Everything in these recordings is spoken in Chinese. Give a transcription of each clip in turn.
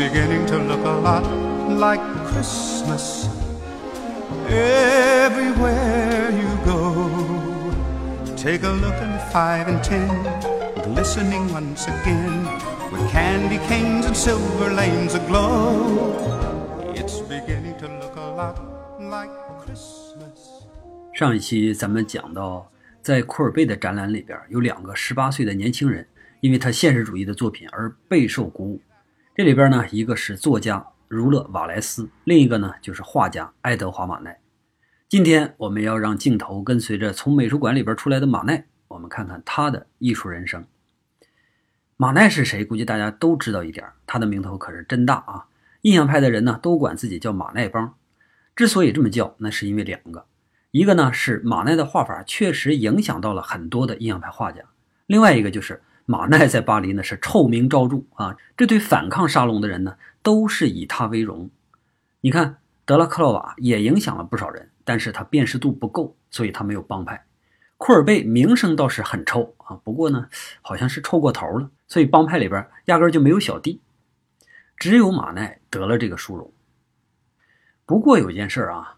beginning to look a lot like Christmas everywhere you go. Take a look at five and ten, glistening once again, with candy canes and silver lanes aglow. It's beginning to look a lot like Christmas. 上一期咱们讲到，在库尔贝的展览里边，有两个十八岁的年轻人，因为他现实主义的作品而备受鼓舞。这里边呢，一个是作家儒勒·瓦莱斯，另一个呢就是画家爱德华·马奈。今天我们要让镜头跟随着从美术馆里边出来的马奈，我们看看他的艺术人生。马奈是谁？估计大家都知道一点，他的名头可是真大啊！印象派的人呢，都管自己叫马奈帮。之所以这么叫，那是因为两个，一个呢是马奈的画法确实影响到了很多的印象派画家，另外一个就是马奈在巴黎呢是臭名昭著啊，这对反抗沙龙的人呢都是以他为荣。你看德拉克洛瓦也影响了不少人。但是他辨识度不够，所以他没有帮派。库尔贝名声倒是很臭啊，不过呢，好像是臭过头了，所以帮派里边压根就没有小弟，只有马奈得了这个殊荣。不过有件事啊，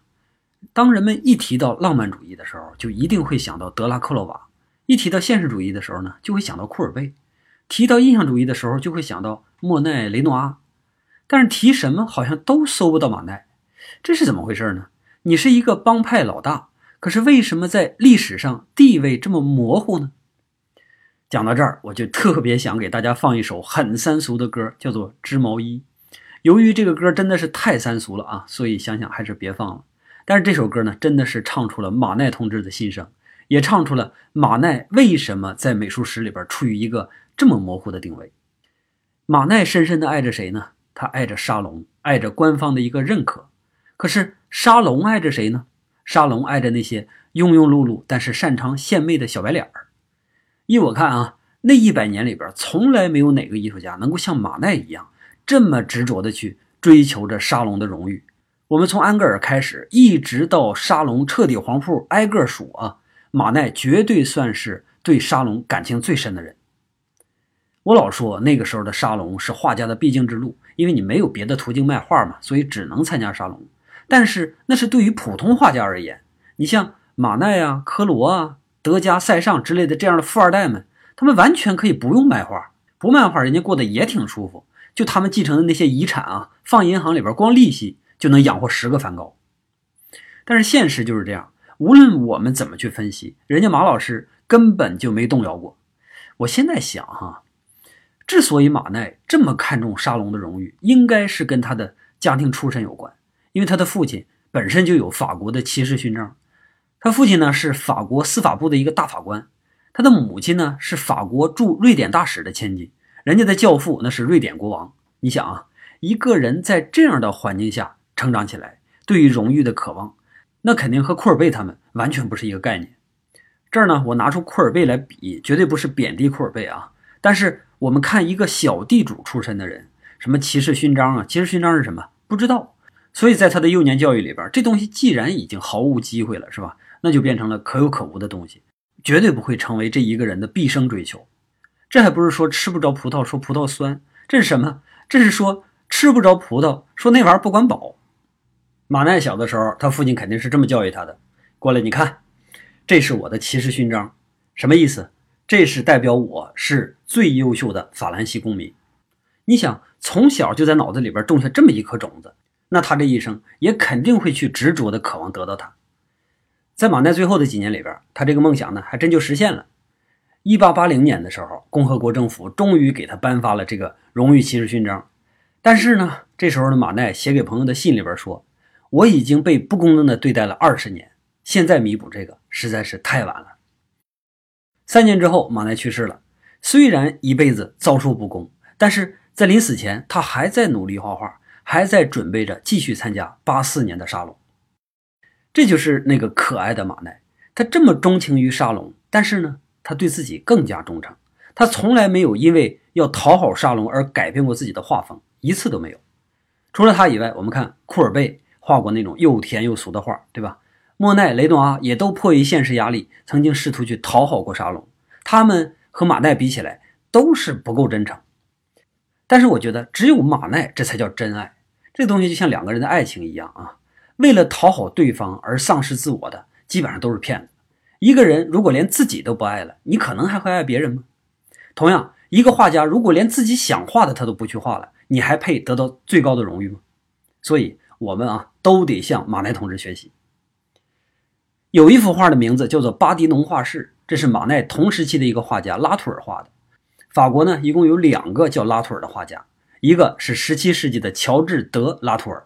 当人们一提到浪漫主义的时候，就一定会想到德拉克洛瓦；一提到现实主义的时候呢，就会想到库尔贝；提到印象主义的时候，就会想到莫奈、雷诺阿。但是提什么好像都搜不到马奈，这是怎么回事呢？你是一个帮派老大，可是为什么在历史上地位这么模糊呢？讲到这儿，我就特别想给大家放一首很三俗的歌，叫做《织毛衣》。由于这个歌真的是太三俗了啊，所以想想还是别放了。但是这首歌呢，真的是唱出了马奈同志的心声，也唱出了马奈为什么在美术史里边处于一个这么模糊的定位。马奈深深的爱着谁呢？他爱着沙龙，爱着官方的一个认可。可是沙龙爱着谁呢？沙龙爱着那些庸庸碌碌但是擅长献媚的小白脸儿。依我看啊，那一百年里边，从来没有哪个艺术家能够像马奈一样这么执着的去追求着沙龙的荣誉。我们从安格尔开始，一直到沙龙彻底黄铺，挨个数啊，马奈绝对算是对沙龙感情最深的人。我老说那个时候的沙龙是画家的必经之路，因为你没有别的途径卖画嘛，所以只能参加沙龙。但是那是对于普通画家而言，你像马奈啊、科罗啊、德加、塞尚之类的这样的富二代们，他们完全可以不用卖画，不卖画，人家过得也挺舒服。就他们继承的那些遗产啊，放银行里边，光利息就能养活十个梵高。但是现实就是这样，无论我们怎么去分析，人家马老师根本就没动摇过。我现在想哈，之所以马奈这么看重沙龙的荣誉，应该是跟他的家庭出身有关。因为他的父亲本身就有法国的骑士勋章，他父亲呢是法国司法部的一个大法官，他的母亲呢是法国驻瑞典大使的千金，人家的教父那是瑞典国王。你想啊，一个人在这样的环境下成长起来，对于荣誉的渴望，那肯定和库尔贝他们完全不是一个概念。这儿呢，我拿出库尔贝来比，绝对不是贬低库尔贝啊。但是我们看一个小地主出身的人，什么骑士勋章啊？骑士勋章是什么？不知道。所以在他的幼年教育里边，这东西既然已经毫无机会了，是吧？那就变成了可有可无的东西，绝对不会成为这一个人的毕生追求。这还不是说吃不着葡萄说葡萄酸，这是什么？这是说吃不着葡萄说那玩意儿不管饱。马奈小的时候，他父亲肯定是这么教育他的：过来，你看，这是我的骑士勋章，什么意思？这是代表我是最优秀的法兰西公民。你想，从小就在脑子里边种下这么一颗种子。那他这一生也肯定会去执着的渴望得到它。在马奈最后的几年里边，他这个梦想呢，还真就实现了。一八八零年的时候，共和国政府终于给他颁发了这个荣誉骑士勋章。但是呢，这时候的马奈写给朋友的信里边说：“我已经被不公正的对待了二十年，现在弥补这个实在是太晚了。”三年之后，马奈去世了。虽然一辈子遭受不公，但是在临死前，他还在努力画画。还在准备着继续参加八四年的沙龙，这就是那个可爱的马奈。他这么钟情于沙龙，但是呢，他对自己更加忠诚。他从来没有因为要讨好沙龙而改变过自己的画风，一次都没有。除了他以外，我们看库尔贝画过那种又甜又俗的画，对吧？莫奈、雷诺阿也都迫于现实压力，曾经试图去讨好过沙龙。他们和马奈比起来，都是不够真诚。但是我觉得只有马奈这才叫真爱。这东西就像两个人的爱情一样啊，为了讨好对方而丧失自我的，基本上都是骗子。一个人如果连自己都不爱了，你可能还会爱别人吗？同样，一个画家如果连自己想画的他都不去画了，你还配得到最高的荣誉吗？所以，我们啊都得向马奈同志学习。有一幅画的名字叫做《巴迪农画室》，这是马奈同时期的一个画家拉图尔画的。法国呢，一共有两个叫拉图尔的画家，一个是17世纪的乔治·德拉图尔，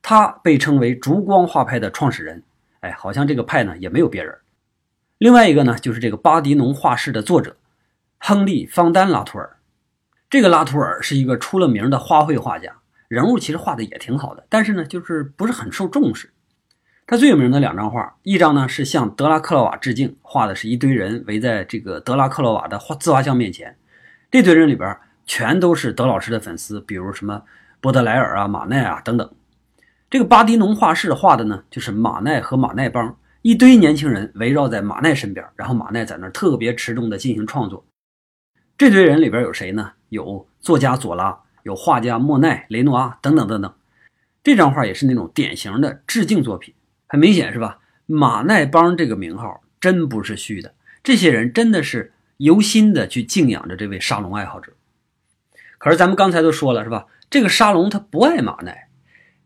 他被称为烛光画派的创始人。哎，好像这个派呢也没有别人。另外一个呢，就是这个巴迪农画室的作者亨利·方丹拉图尔。这个拉图尔是一个出了名的花卉画家，人物其实画的也挺好的，但是呢，就是不是很受重视。他最有名的两张画，一张呢是向德拉克洛瓦致敬，画的是一堆人围在这个德拉克洛瓦的画自画像面前，这堆人里边全都是德老师的粉丝，比如什么波德莱尔啊、马奈啊等等。这个巴迪农画室画的呢，就是马奈和马奈帮。一堆年轻人围绕在马奈身边，然后马奈在那儿特别持重的进行创作。这堆人里边有谁呢？有作家左拉，有画家莫奈、雷诺阿等等等等。这张画也是那种典型的致敬作品，很明显是吧？马奈帮这个名号真不是虚的，这些人真的是由心的去敬仰着这位沙龙爱好者。可是咱们刚才都说了是吧？这个沙龙他不爱马奈，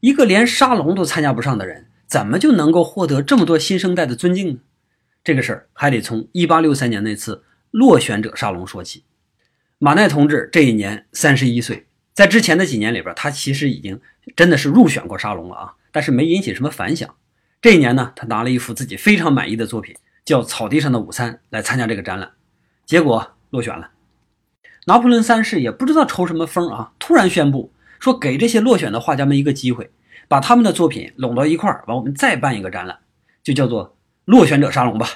一个连沙龙都参加不上的人。怎么就能够获得这么多新生代的尊敬呢？这个事儿还得从1863年那次落选者沙龙说起。马奈同志这一年三十一岁，在之前的几年里边，他其实已经真的是入选过沙龙了啊，但是没引起什么反响。这一年呢，他拿了一幅自己非常满意的作品，叫《草地上的午餐》来参加这个展览，结果落选了。拿破仑三世也不知道抽什么风啊，突然宣布说给这些落选的画家们一个机会。把他们的作品拢到一块儿，完我们再办一个展览，就叫做落选者沙龙吧。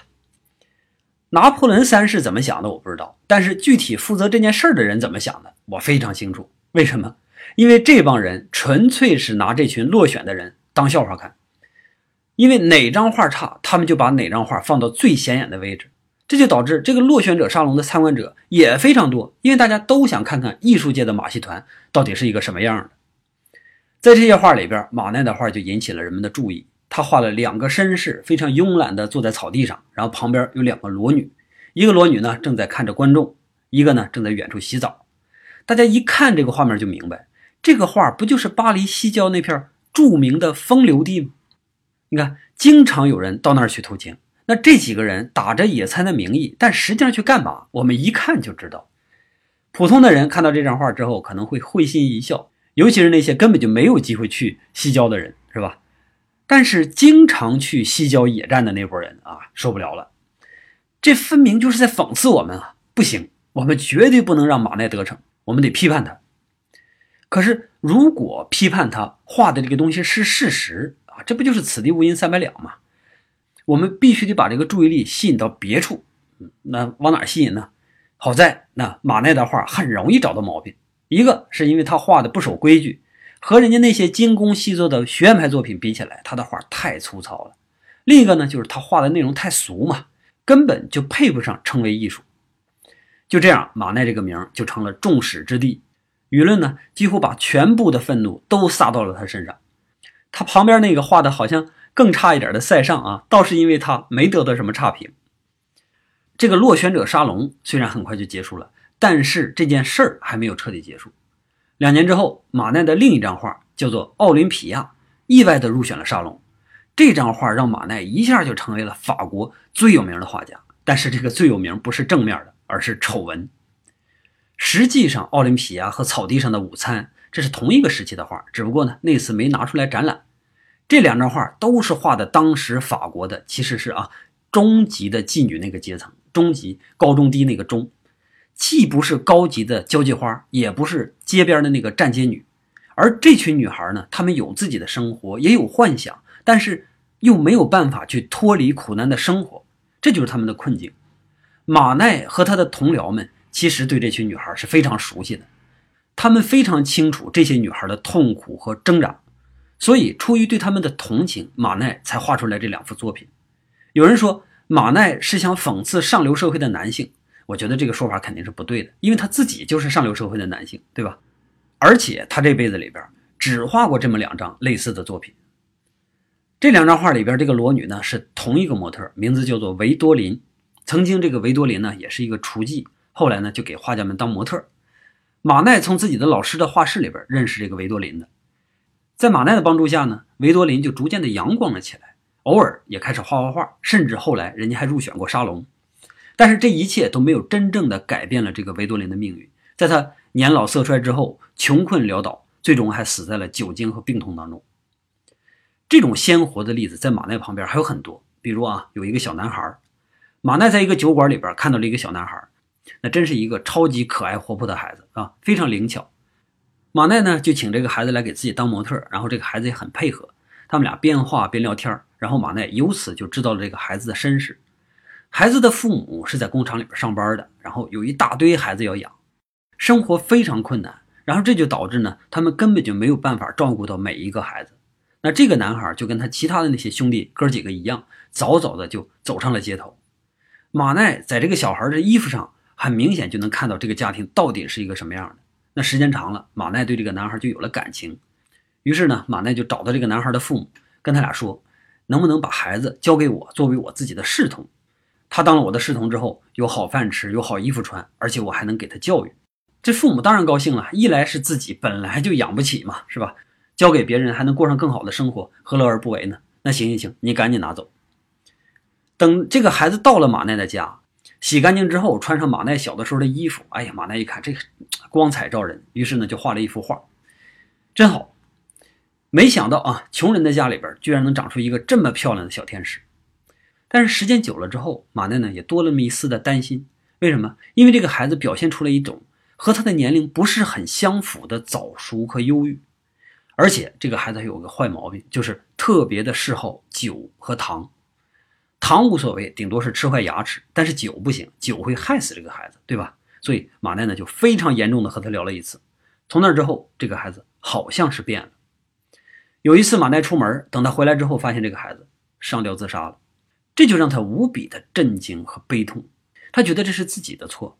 拿破仑三世怎么想的我不知道，但是具体负责这件事儿的人怎么想的，我非常清楚。为什么？因为这帮人纯粹是拿这群落选的人当笑话看，因为哪张画差，他们就把哪张画放到最显眼的位置，这就导致这个落选者沙龙的参观者也非常多，因为大家都想看看艺术界的马戏团到底是一个什么样的。在这些画里边，马奈的画就引起了人们的注意。他画了两个绅士，非常慵懒地坐在草地上，然后旁边有两个裸女，一个裸女呢正在看着观众，一个呢正在远处洗澡。大家一看这个画面就明白，这个画不就是巴黎西郊那片著名的风流地吗？你看，经常有人到那儿去偷情。那这几个人打着野餐的名义，但实际上去干嘛？我们一看就知道。普通的人看到这张画之后，可能会会心一笑。尤其是那些根本就没有机会去西郊的人，是吧？但是经常去西郊野战的那波人啊，受不了了。这分明就是在讽刺我们啊！不行，我们绝对不能让马奈得逞，我们得批判他。可是，如果批判他画的这个东西是事实啊，这不就是此地无银三百两吗？我们必须得把这个注意力吸引到别处。那往哪吸引呢？好在那马奈的画很容易找到毛病。一个是因为他画的不守规矩，和人家那些精工细作的学院派作品比起来，他的画太粗糙了。另一个呢，就是他画的内容太俗嘛，根本就配不上称为艺术。就这样，马奈这个名就成了众矢之的，舆论呢几乎把全部的愤怒都撒到了他身上。他旁边那个画的好像更差一点的塞尚啊，倒是因为他没得到什么差评。这个落选者沙龙虽然很快就结束了。但是这件事儿还没有彻底结束。两年之后，马奈的另一张画叫做《奥林匹亚》，意外的入选了沙龙。这张画让马奈一下就成为了法国最有名的画家。但是这个最有名不是正面的，而是丑闻。实际上，《奥林匹亚》和《草地上的午餐》这是同一个时期的画，只不过呢那次没拿出来展览。这两张画都是画的当时法国的，其实是啊中级的妓女那个阶层，中级高中低那个中。既不是高级的交际花，也不是街边的那个站街女，而这群女孩呢，她们有自己的生活，也有幻想，但是又没有办法去脱离苦难的生活，这就是他们的困境。马奈和他的同僚们其实对这群女孩是非常熟悉的，他们非常清楚这些女孩的痛苦和挣扎，所以出于对他们的同情，马奈才画出来这两幅作品。有人说，马奈是想讽刺上流社会的男性。我觉得这个说法肯定是不对的，因为他自己就是上流社会的男性，对吧？而且他这辈子里边只画过这么两张类似的作品。这两张画里边，这个裸女呢是同一个模特，名字叫做维多琳。曾经这个维多林呢也是一个厨妓，后来呢就给画家们当模特。马奈从自己的老师的画室里边认识这个维多林的，在马奈的帮助下呢，维多林就逐渐的阳光了起来，偶尔也开始画画画，甚至后来人家还入选过沙龙。但是这一切都没有真正的改变了这个维多林的命运，在他年老色衰之后，穷困潦倒，最终还死在了酒精和病痛当中。这种鲜活的例子在马奈旁边还有很多，比如啊，有一个小男孩，马奈在一个酒馆里边看到了一个小男孩，那真是一个超级可爱活泼的孩子啊，非常灵巧。马奈呢就请这个孩子来给自己当模特，然后这个孩子也很配合，他们俩边画边聊天，然后马奈由此就知道了这个孩子的身世。孩子的父母是在工厂里边上班的，然后有一大堆孩子要养，生活非常困难，然后这就导致呢，他们根本就没有办法照顾到每一个孩子。那这个男孩就跟他其他的那些兄弟哥几个一样，早早的就走上了街头。马奈在这个小孩的衣服上，很明显就能看到这个家庭到底是一个什么样的。那时间长了，马奈对这个男孩就有了感情。于是呢，马奈就找到这个男孩的父母，跟他俩说，能不能把孩子交给我，作为我自己的侍童。他当了我的侍童之后，有好饭吃，有好衣服穿，而且我还能给他教育。这父母当然高兴了，一来是自己本来就养不起嘛，是吧？交给别人还能过上更好的生活，何乐而不为呢？那行行行，你赶紧拿走。等这个孩子到了马奈的家，洗干净之后，穿上马奈小的时候的衣服。哎呀，马奈一看这个光彩照人，于是呢就画了一幅画，真好。没想到啊，穷人的家里边居然能长出一个这么漂亮的小天使。但是时间久了之后，马奈呢也多了那么一丝的担心。为什么？因为这个孩子表现出了一种和他的年龄不是很相符的早熟和忧郁。而且这个孩子有个坏毛病，就是特别的嗜好酒和糖。糖无所谓，顶多是吃坏牙齿，但是酒不行，酒会害死这个孩子，对吧？所以马奈呢就非常严重的和他聊了一次。从那之后，这个孩子好像是变了。有一次马奈出门，等他回来之后，发现这个孩子上吊自杀了，这就让他无比的震惊和悲痛。他觉得这是自己的错。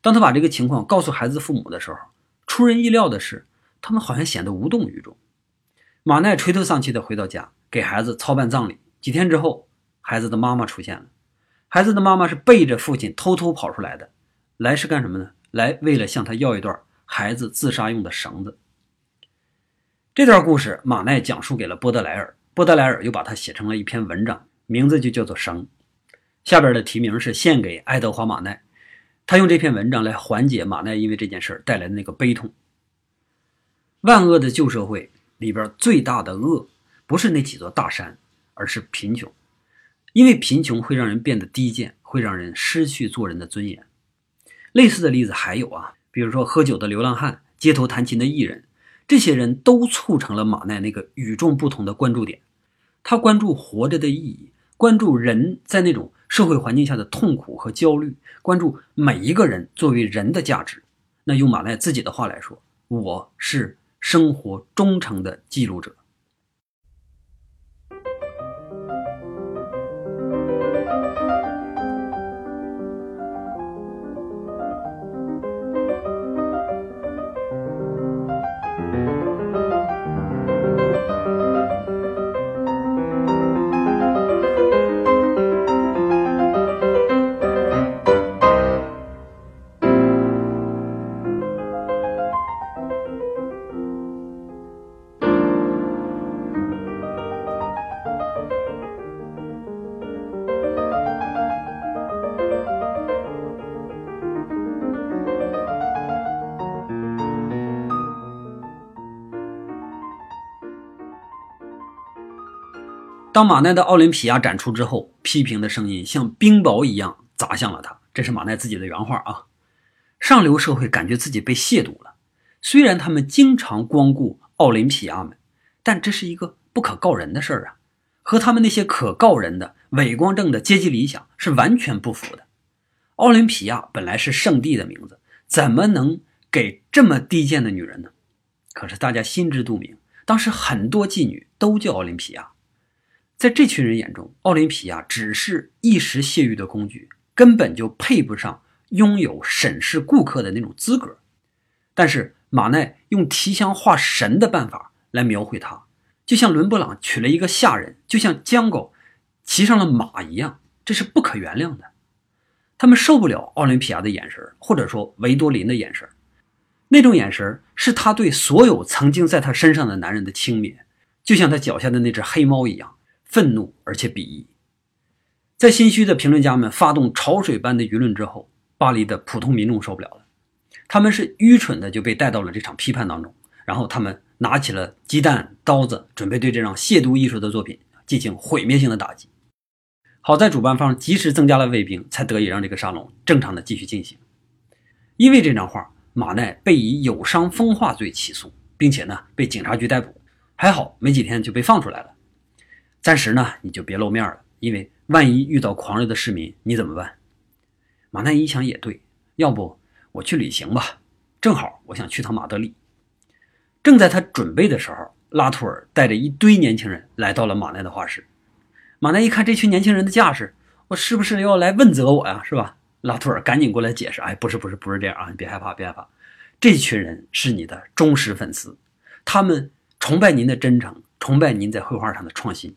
当他把这个情况告诉孩子父母的时候，出人意料的是。他们好像显得无动于衷。马奈垂头丧气的回到家，给孩子操办葬礼。几天之后，孩子的妈妈出现了。孩子的妈妈是背着父亲偷偷跑出来的，来是干什么呢？来为了向他要一段孩子自杀用的绳子。这段故事，马奈讲述给了波德莱尔，波德莱尔又把它写成了一篇文章，名字就叫做《绳》。下边的题名是献给爱德华·马奈，他用这篇文章来缓解马奈因为这件事带来的那个悲痛。万恶的旧社会里边最大的恶，不是那几座大山，而是贫穷。因为贫穷会让人变得低贱，会让人失去做人的尊严。类似的例子还有啊，比如说喝酒的流浪汉、街头弹琴的艺人，这些人都促成了马奈那个与众不同的关注点。他关注活着的意义，关注人在那种社会环境下的痛苦和焦虑，关注每一个人作为人的价值。那用马奈自己的话来说，我是。生活忠诚的记录者。当马奈的奥林匹亚展出之后，批评的声音像冰雹一样砸向了他。这是马奈自己的原话啊。上流社会感觉自己被亵渎了，虽然他们经常光顾奥林匹亚们，但这是一个不可告人的事儿啊，和他们那些可告人的伪光正的阶级理想是完全不符的。奥林匹亚本来是圣地的名字，怎么能给这么低贱的女人呢？可是大家心知肚明，当时很多妓女都叫奥林匹亚。在这群人眼中，奥林匹亚只是一时泄欲的工具，根本就配不上拥有审视顾客的那种资格。但是马奈用提香画神的办法来描绘他，就像伦勃朗娶了一个下人，就像江狗骑上了马一样，这是不可原谅的。他们受不了奥林匹亚的眼神，或者说维多林的眼神。那种眼神是他对所有曾经在他身上的男人的轻蔑，就像他脚下的那只黑猫一样，愤怒而且鄙夷。在心虚的评论家们发动潮水般的舆论之后，巴黎的普通民众受不了了，他们是愚蠢的就被带到了这场批判当中，然后他们拿起了鸡蛋、刀子，准备对这场亵渎艺术的作品进行毁灭性的打击。好在主办方及时增加了卫兵，才得以让这个沙龙正常的继续进行。因为这张画。马奈被以有伤风化罪起诉，并且呢被警察局逮捕，还好没几天就被放出来了。暂时呢你就别露面了，因为万一遇到狂热的市民，你怎么办？马奈一想也对，要不我去旅行吧，正好我想去趟马德里。正在他准备的时候，拉图尔带着一堆年轻人来到了马奈的画室。马奈一看这群年轻人的架势，我是不是要来问责我呀？是吧？拉图尔赶紧过来解释：“哎，不是，不是，不是这样啊！你别害怕，别害怕，这群人是你的忠实粉丝，他们崇拜您的真诚，崇拜您在绘画上的创新。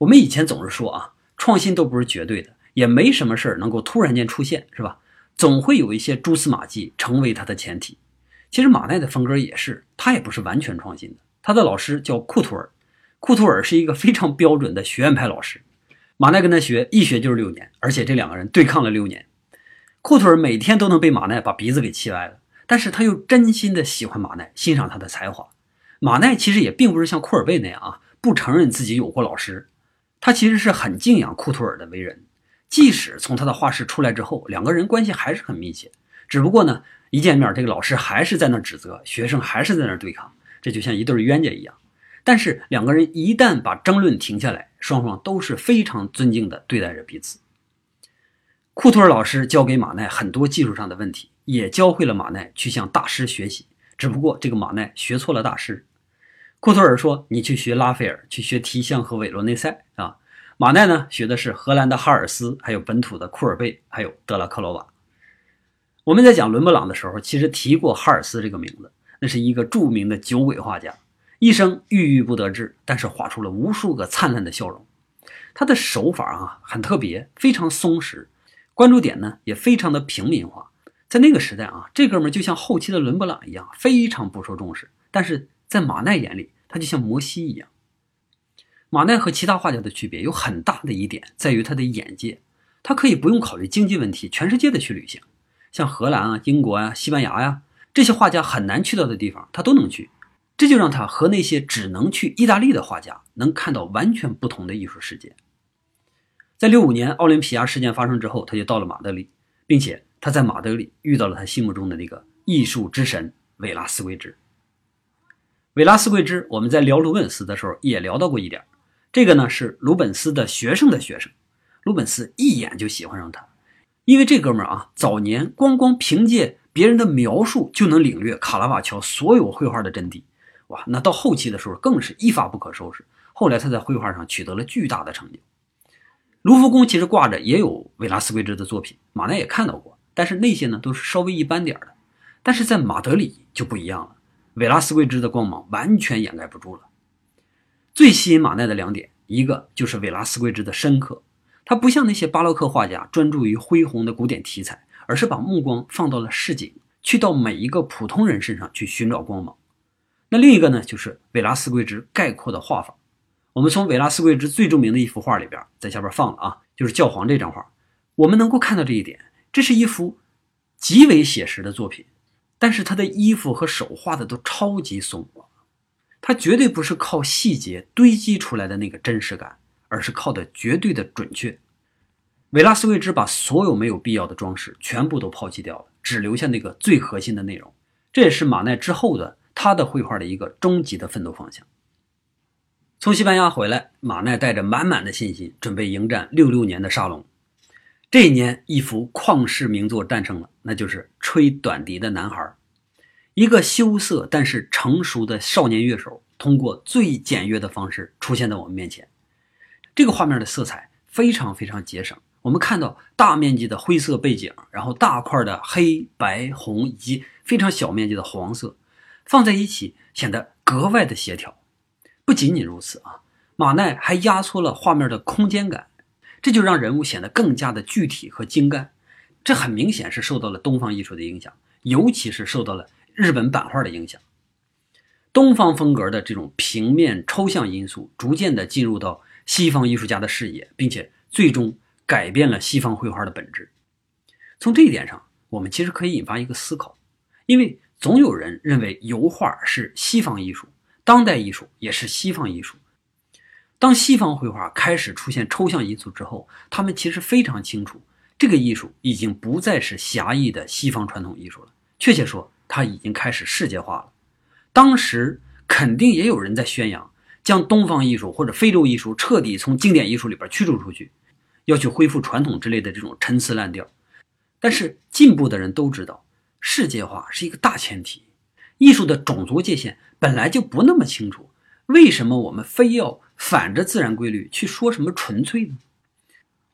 我们以前总是说啊，创新都不是绝对的，也没什么事儿能够突然间出现，是吧？总会有一些蛛丝马迹成为它的前提。其实马奈的风格也是，他也不是完全创新的。他的老师叫库图尔，库图尔是一个非常标准的学院派老师。”马奈跟他学，一学就是六年，而且这两个人对抗了六年。库图尔每天都能被马奈把鼻子给气歪了，但是他又真心的喜欢马奈，欣赏他的才华。马奈其实也并不是像库尔贝那样啊，不承认自己有过老师，他其实是很敬仰库图尔的为人。即使从他的画室出来之后，两个人关系还是很密切。只不过呢，一见面，这个老师还是在那指责，学生还是在那对抗，这就像一对冤家一样。但是两个人一旦把争论停下来，双方都是非常尊敬的对待着彼此。库图尔老师教给马奈很多技术上的问题，也教会了马奈去向大师学习。只不过这个马奈学错了大师。库图尔说：“你去学拉斐尔，去学提香和韦罗内塞啊。”马奈呢，学的是荷兰的哈尔斯，还有本土的库尔贝，还有德拉克罗瓦。我们在讲伦勃朗的时候，其实提过哈尔斯这个名字，那是一个著名的酒鬼画家。一生郁郁不得志，但是画出了无数个灿烂的笑容。他的手法啊很特别，非常松弛，关注点呢也非常的平民化。在那个时代啊，这哥们就像后期的伦勃朗一样，非常不受重视。但是在马奈眼里，他就像摩西一样。马奈和其他画家的区别有很大的一点在于他的眼界，他可以不用考虑经济问题，全世界的去旅行，像荷兰啊、英国啊、西班牙呀这些画家很难去到的地方，他都能去。这就让他和那些只能去意大利的画家能看到完全不同的艺术世界。在六五年奥林匹亚事件发生之后，他就到了马德里，并且他在马德里遇到了他心目中的那个艺术之神维拉斯维之。维拉斯贵之，我们在聊鲁本斯的时候也聊到过一点，这个呢是鲁本斯的学生的学生，鲁本斯一眼就喜欢上他，因为这哥们儿啊，早年光光凭借别人的描述就能领略卡拉瓦乔所有绘画的真谛。哇，那到后期的时候更是一发不可收拾。后来他在绘画上取得了巨大的成就。卢浮宫其实挂着也有维拉斯贵之的作品，马奈也看到过，但是那些呢都是稍微一般点的。但是在马德里就不一样了，维拉斯圭之的光芒完全掩盖不住了。最吸引马奈的两点，一个就是维拉斯圭之的深刻，他不像那些巴洛克画家专注于恢宏的古典题材，而是把目光放到了市井，去到每一个普通人身上去寻找光芒。那另一个呢，就是维拉斯圭之概括的画法。我们从维拉斯圭之最著名的一幅画里边，在下边放了啊，就是教皇这张画。我们能够看到这一点，这是一幅极为写实的作品，但是他的衣服和手画的都超级松，他绝对不是靠细节堆积出来的那个真实感，而是靠的绝对的准确。维拉斯维之把所有没有必要的装饰全部都抛弃掉了，只留下那个最核心的内容。这也是马奈之后的。他的绘画的一个终极的奋斗方向。从西班牙回来，马奈带着满满的信心，准备迎战六六年的沙龙。这一年，一幅旷世名作诞生了，那就是《吹短笛的男孩》。一个羞涩但是成熟的少年乐手，通过最简约的方式出现在我们面前。这个画面的色彩非常非常节省，我们看到大面积的灰色背景，然后大块的黑白红以及非常小面积的黄色放在一起，显得格外的协调。不仅仅如此啊，马奈还压缩了画面的空间感，这就让人物显得更加的具体和精干。这很明显是受到了东方艺术的影响，尤其是受到了日本版画的影响。东方风格的这种平面抽象因素，逐渐的进入到西方艺术家的视野，并且最终改变了西方绘画的本质。从这一点上，我们其实可以引发一个思考：因为总有人认为油画是西方艺术，当代艺术也是西方艺术。当西方绘画开始出现抽象因素之后，他们其实非常清楚。这个艺术已经不再是狭义的西方传统艺术了，确切说，它已经开始世界化了。当时肯定也有人在宣扬，将东方艺术或者非洲艺术彻底从经典艺术里边驱逐出去，要去恢复传统之类的这种陈词滥调。但是进步的人都知道，世界化是一个大前提，艺术的种族界限本来就不那么清楚，为什么我们非要反着自然规律去说什么纯粹呢？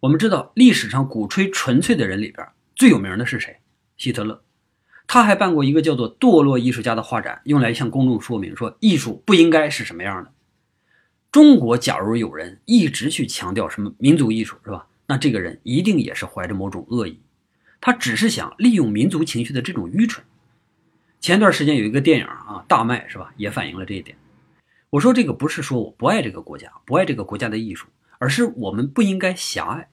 我们知道历史上鼓吹纯粹的人里边最有名的是谁？希特勒。他还办过一个叫做“堕落艺术家”的画展，用来向公众说明说艺术不应该是什么样的。中国假如有人一直去强调什么民族艺术，是吧？那这个人一定也是怀着某种恶意，他只是想利用民族情绪的这种愚蠢。前段时间有一个电影啊，大卖是吧？也反映了这一点。我说这个不是说我不爱这个国家，不爱这个国家的艺术。而是我们不应该狭隘。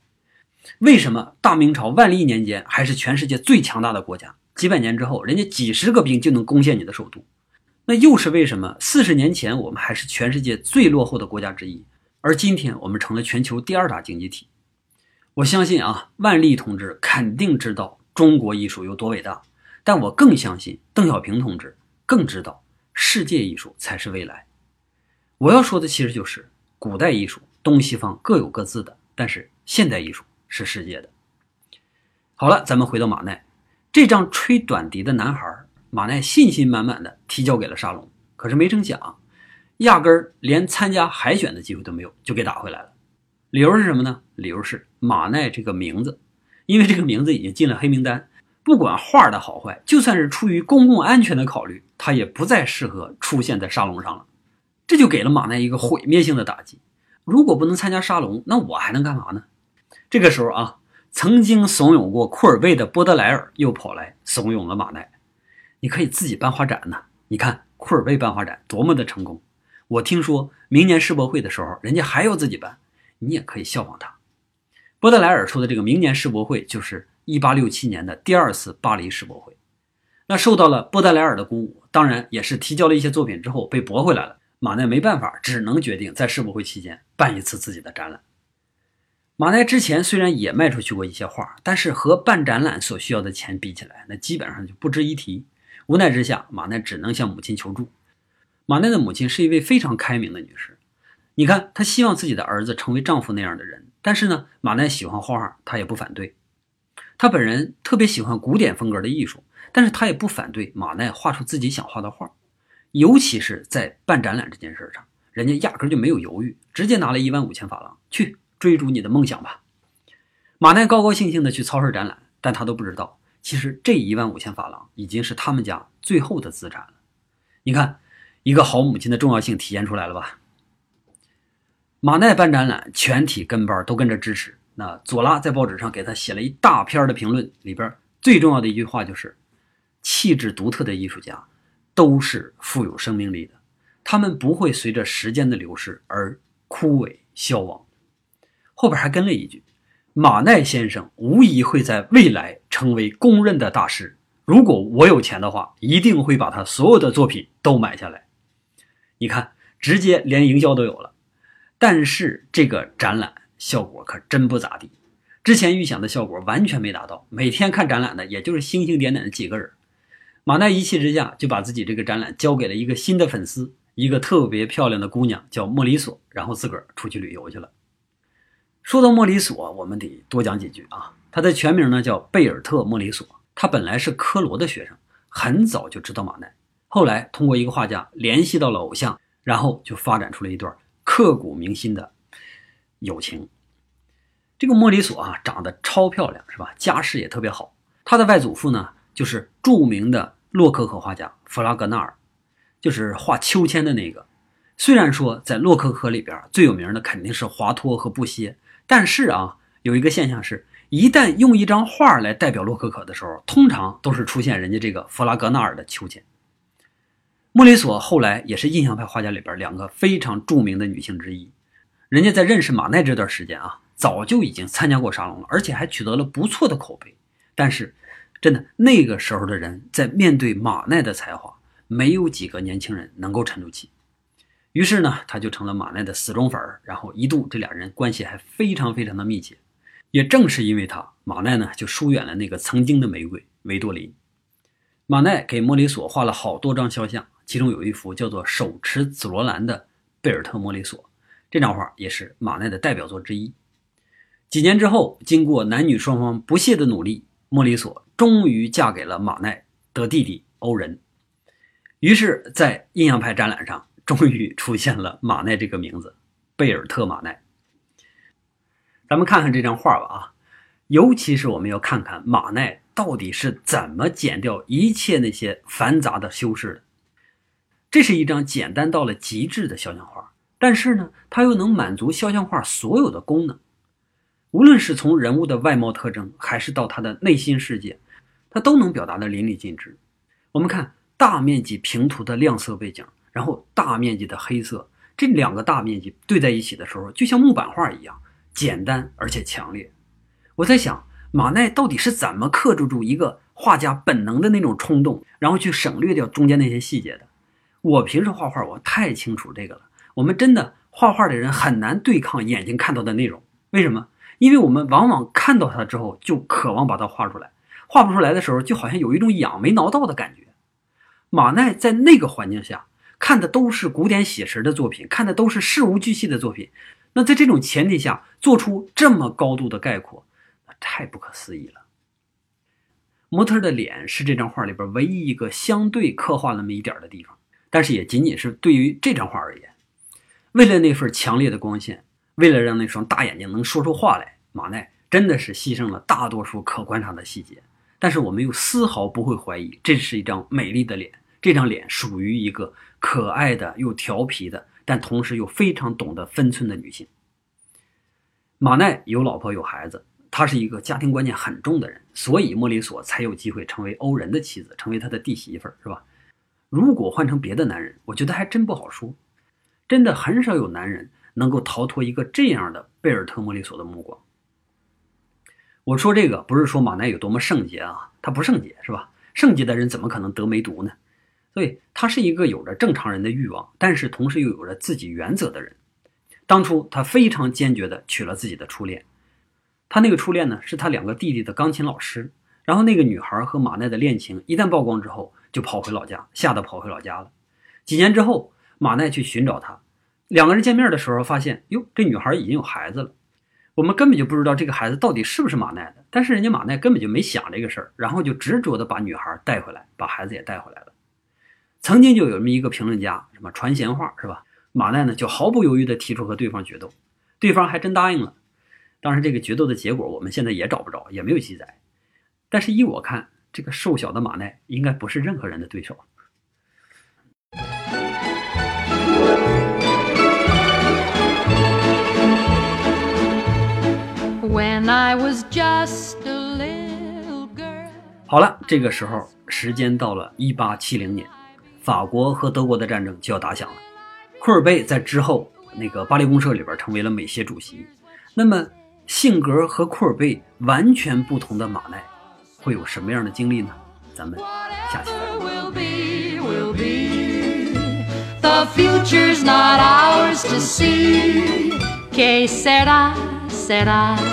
为什么大明朝万历年间还是全世界最强大的国家？几百年之后，人家几十个兵就能攻陷你的首都。那又是为什么？四十年前我们还是全世界最落后的国家之一，而今天我们成了全球第二大经济体。我相信啊，万历同志肯定知道中国艺术有多伟大，但我更相信邓小平同志更知道世界艺术才是未来。我要说的其实就是古代艺术。东西方各有各自的，但是现代艺术是世界的。好了，咱们回到马奈，这张吹短笛的男孩，马奈信心满满的提交给了沙龙，可是没成想，压根儿连参加海选的机会都没有，就给打回来了。理由是什么呢？理由是马奈这个名字，因为这个名字已经进了黑名单，不管画的好坏，就算是出于公共安全的考虑，他也不再适合出现在沙龙上了。这就给了马奈一个毁灭性的打击。如果不能参加沙龙，那我还能干嘛呢？这个时候啊，曾经怂恿过库尔贝的波德莱尔又跑来怂恿了马奈。你可以自己办画展呢。你看库尔贝办画展多么的成功。我听说明年世博会的时候，人家还要自己办，你也可以效仿他。波德莱尔说的这个明年世博会，就是1867年的第二次巴黎世博会。那受到了波德莱尔的鼓舞，当然也是提交了一些作品之后被驳回来了。马奈没办法，只能决定在世博会期间办一次自己的展览。马奈之前虽然也卖出去过一些画，但是和办展览所需要的钱比起来，那基本上就不值一提。无奈之下，马奈只能向母亲求助。马奈的母亲是一位非常开明的女士。你看，她希望自己的儿子成为丈夫那样的人，但是呢，马奈喜欢画画，她也不反对。她本人特别喜欢古典风格的艺术，但是她也不反对马奈画出自己想画的画。尤其是在办展览这件事上，人家压根就没有犹豫，直接拿了一万五千法郎去追逐你的梦想吧。马奈高高兴兴的去超市展览，但他都不知道，其实这一万五千法郎已经是他们家最后的资产了。你看，一个好母亲的重要性体现出来了吧？马奈办展览，全体跟班都跟着支持。那佐拉在报纸上给他写了一大篇的评论，里边最重要的一句话就是：气质独特的艺术家。都是富有生命力的，他们不会随着时间的流逝而枯萎消亡。后边还跟了一句：“马奈先生无疑会在未来成为公认的大师。如果我有钱的话，一定会把他所有的作品都买下来。”你看，直接连营销都有了。但是这个展览效果可真不咋地，之前预想的效果完全没达到。每天看展览的也就是星星点点的几个人。马奈一气之下，就把自己这个展览交给了一个新的粉丝，一个特别漂亮的姑娘，叫莫里索，然后自个儿出去旅游去了。说到莫里索，我们得多讲几句啊。他的全名呢叫贝尔特·莫里索，他本来是科罗的学生，很早就知道马奈，后来通过一个画家联系到了偶像，然后就发展出了一段刻骨铭心的友情。这个莫里索啊，长得超漂亮，是吧？家世也特别好。他的外祖父呢，就是著名的洛可可画家弗拉格纳尔，就是画秋千的那个。虽然说在洛可可里边最有名的肯定是华托和布歇，但是啊，有一个现象是，一旦用一张画来代表洛可可的时候，通常都是出现人家这个弗拉格纳尔的秋千。莫里索后来也是印象派画家里边两个非常著名的女性之一。人家在认识马奈这段时间啊，早就已经参加过沙龙了，而且还取得了不错的口碑。但是，真的那个时候的人在面对马奈的才华，没有几个年轻人能够沉住气。于是呢，他就成了马奈的死忠粉儿。然后一度这俩人关系还非常非常的密切。也正是因为他，马奈呢就疏远了那个曾经的玫瑰维多琳。马奈给莫里索画了好多张肖像。其中有一幅叫做《手持紫罗兰》的贝尔特·莫里索，这张画也是马奈的代表作之一。几年之后，经过男女双方不懈的努力，莫里索终于嫁给了马奈的弟弟欧仁。于是，在印象派展览上，终于出现了马奈这个名字——贝尔特·马奈。咱们看看这张画吧，啊，尤其是我们要看看马奈到底是怎么剪掉一切那些繁杂的修饰的。这是一张简单到了极致的肖像画，但是呢，它又能满足肖像画所有的功能。无论是从人物的外貌特征，还是到他的内心世界，他都能表达的淋漓尽致。我们看大面积平涂的亮色背景，然后大面积的黑色，这两个大面积对在一起的时候，就像木板画一样简单而且强烈。我在想，马奈到底是怎么克制住一个画家本能的那种冲动，然后去省略掉中间那些细节的？我平时画画，我太清楚这个了。我们真的画画的人很难对抗眼睛看到的内容，为什么？因为我们往往看到它之后，就渴望把它画出来，画不出来的时候，就好像有一种痒没挠到的感觉。马奈在那个环境下看的都是古典写实的作品，看的都是事无巨细的作品。那在这种前提下做出这么高度的概括，那太不可思议了。模特的脸是这张画里边唯一一个相对刻画那么一点的地方。但是也仅仅是对于这张画而言，为了那份强烈的光线，为了让那双大眼睛能说出话来，马奈真的是牺牲了大多数可观察的细节。但是我们又丝毫不会怀疑，这是一张美丽的脸，这张脸属于一个可爱的又调皮的，但同时又非常懂得分寸的女性。马奈有老婆有孩子，他是一个家庭观念很重的人，所以莫里索才有机会成为欧仁的妻子，成为他的弟媳妇儿，是吧？如果换成别的男人，我觉得还真不好说。真的很少有男人能够逃脱一个这样的贝尔特·莫里索的目光。我说这个不是说马奈有多么圣洁啊，他不圣洁是吧？圣洁的人怎么可能得梅毒呢？所以他是一个有着正常人的欲望，但是同时又有着自己原则的人。当初他非常坚决地娶了自己的初恋，他那个初恋呢是他两个弟弟的钢琴老师。然后那个女孩和马奈的恋情一旦曝光之后。就跑回老家，吓得跑回老家了。几年之后，马奈去寻找她，两个人见面的时候发现，哟，这女孩已经有孩子了。我们根本就不知道这个孩子到底是不是马奈的，但是人家马奈根本就没想这个事儿，然后就执着的把女孩带回来，把孩子也带回来了。曾经就有这么一个评论家，什么传闲话是吧？马奈呢就毫不犹豫的提出和对方决斗，对方还真答应了。当然，这个决斗的结果我们现在也找不着，也没有记载。但是依我看。这个瘦小的马奈应该不是任何人的对手。好了，这个时候时间到了一八七零年，法国和德国的战争就要打响了。库尔贝在之后那个巴黎公社里边成为了美协主席。那么性格和库尔贝完全不同的马奈。会有什么样的经历呢？咱们下期再聊。The future's not ours to see. Que sera, sera.